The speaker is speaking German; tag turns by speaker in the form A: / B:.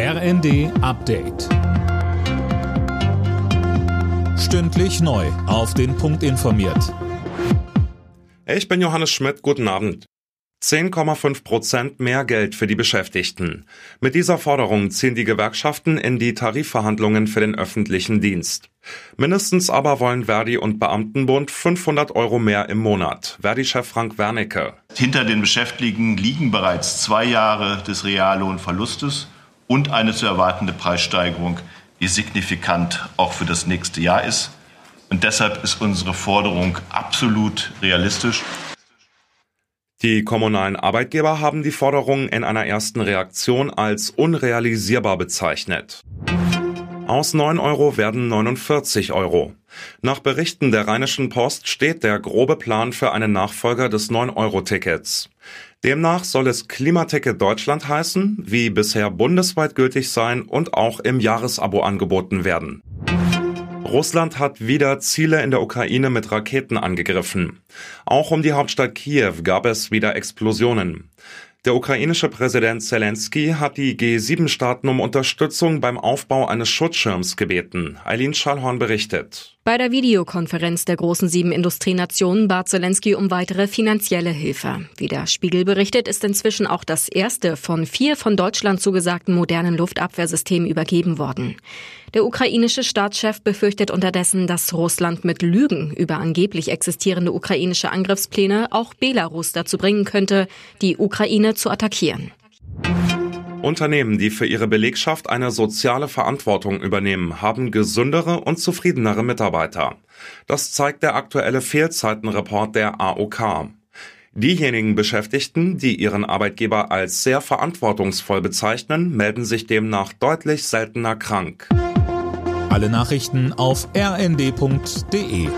A: RND Update. Stündlich neu. Auf den Punkt informiert.
B: Ich bin Johannes Schmidt. Guten Abend. 10,5 Prozent mehr Geld für die Beschäftigten. Mit dieser Forderung ziehen die Gewerkschaften in die Tarifverhandlungen für den öffentlichen Dienst. Mindestens aber wollen Verdi und Beamtenbund 500 Euro mehr im Monat. Verdi-Chef Frank Wernicke.
C: Hinter den Beschäftigten liegen bereits zwei Jahre des Reallohnverlustes und eine zu erwartende Preissteigerung, die signifikant auch für das nächste Jahr ist. Und deshalb ist unsere Forderung absolut realistisch.
B: Die kommunalen Arbeitgeber haben die Forderung in einer ersten Reaktion als unrealisierbar bezeichnet. Aus 9 Euro werden 49 Euro. Nach Berichten der Rheinischen Post steht der grobe Plan für einen Nachfolger des 9-Euro-Tickets. Demnach soll es Klimaticket Deutschland heißen, wie bisher bundesweit gültig sein und auch im Jahresabo angeboten werden. Russland hat wieder Ziele in der Ukraine mit Raketen angegriffen. Auch um die Hauptstadt Kiew gab es wieder Explosionen. Der ukrainische Präsident Zelensky hat die G7-Staaten um Unterstützung beim Aufbau eines Schutzschirms gebeten. Eileen Schallhorn berichtet.
D: Bei der Videokonferenz der großen sieben Industrienationen bat Zelensky um weitere finanzielle Hilfe. Wie der Spiegel berichtet, ist inzwischen auch das erste von vier von Deutschland zugesagten modernen Luftabwehrsystemen übergeben worden. Der ukrainische Staatschef befürchtet unterdessen, dass Russland mit Lügen über angeblich existierende ukrainische Angriffspläne auch Belarus dazu bringen könnte, die Ukraine zu attackieren.
B: Unternehmen, die für ihre Belegschaft eine soziale Verantwortung übernehmen, haben gesündere und zufriedenere Mitarbeiter. Das zeigt der aktuelle Fehlzeitenreport der AOK. Diejenigen Beschäftigten, die ihren Arbeitgeber als sehr verantwortungsvoll bezeichnen, melden sich demnach deutlich seltener krank.
A: Alle Nachrichten auf rnd.de